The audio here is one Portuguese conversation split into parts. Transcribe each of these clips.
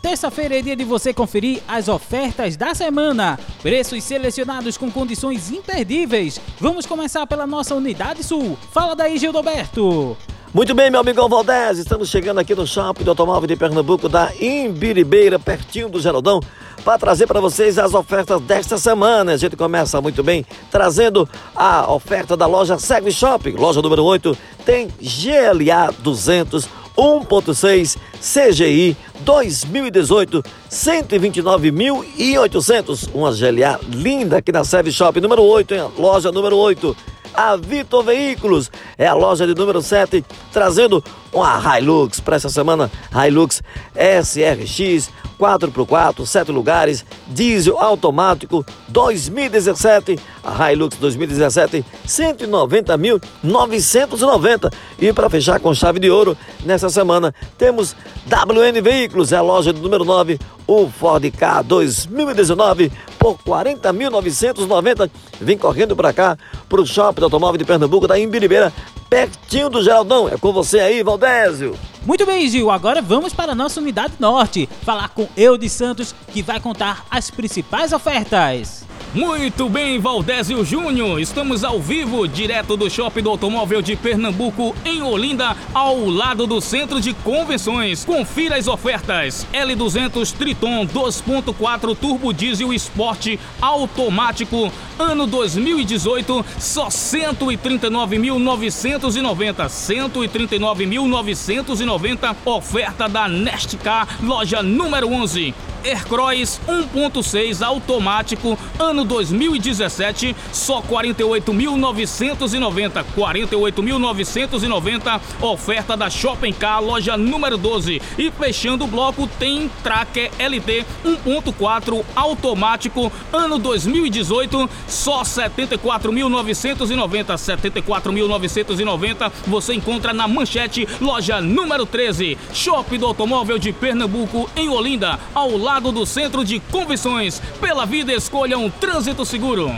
Terça-feira é dia de você conferir as ofertas da semana. Preços selecionados com condições imperdíveis. Vamos começar pela nossa Unidade Sul. Fala daí, Gildoberto. Muito bem, meu amigo Valdez, estamos chegando aqui no Shopping do Automóvel de Pernambuco da Imbiribeira, pertinho do Geraldão, para trazer para vocês as ofertas desta semana. A gente começa muito bem trazendo a oferta da loja Segre Shopping, loja número 8, tem GLA 200 1.6 CGI 2018 129.800. Uma GLA linda aqui na Serve Shop número 8, hein? loja número 8. A Vitor Veículos é a loja de número 7, trazendo uma Hilux para essa semana. Hilux SRX 4x4, 7 lugares, diesel automático 2017, a Hilux 2017, 190.990. E para fechar com chave de ouro, nessa semana temos WN Veículos, é a loja do número 9, o Ford K 2019 por 40.990. Vem correndo para cá, para o Shopping Automóvel de Pernambuco, da Imbiribeira, pertinho do Geraldão. É com você aí, Valdésio. Muito bem, Gil. Agora vamos para a nossa unidade norte, falar com Eudes Santos, que vai contar as principais ofertas. Muito bem, Valdésio Júnior. Estamos ao vivo, direto do Shopping do Automóvel de Pernambuco, em Olinda, ao lado do Centro de Convenções. Confira as ofertas. L200 Triton 2.4 Turbo Diesel Sport automático, ano 2018, só 139.990. 139.990. Oferta da Nestcar, loja número 11. Aircross 1.6 automático, ano 2017, só 48.990. 48.990, oferta da Shopping Car, loja número 12. E fechando o bloco tem Tracker LT 1.4 automático, ano 2018, só 74.990. 74.990 você encontra na Manchete, loja número 13. Shopping do Automóvel de Pernambuco, em Olinda, ao lado lado do Centro de Convenções. Pela vida, escolha um trânsito seguro.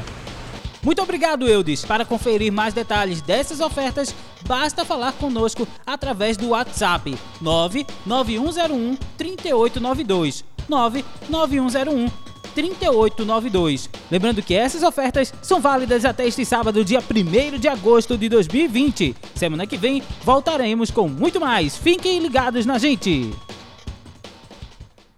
Muito obrigado, Eudes. Para conferir mais detalhes dessas ofertas, basta falar conosco através do WhatsApp 99101 3892. 99101 3892. Lembrando que essas ofertas são válidas até este sábado, dia 1 de agosto de 2020. Semana que vem voltaremos com muito mais. Fiquem ligados na gente.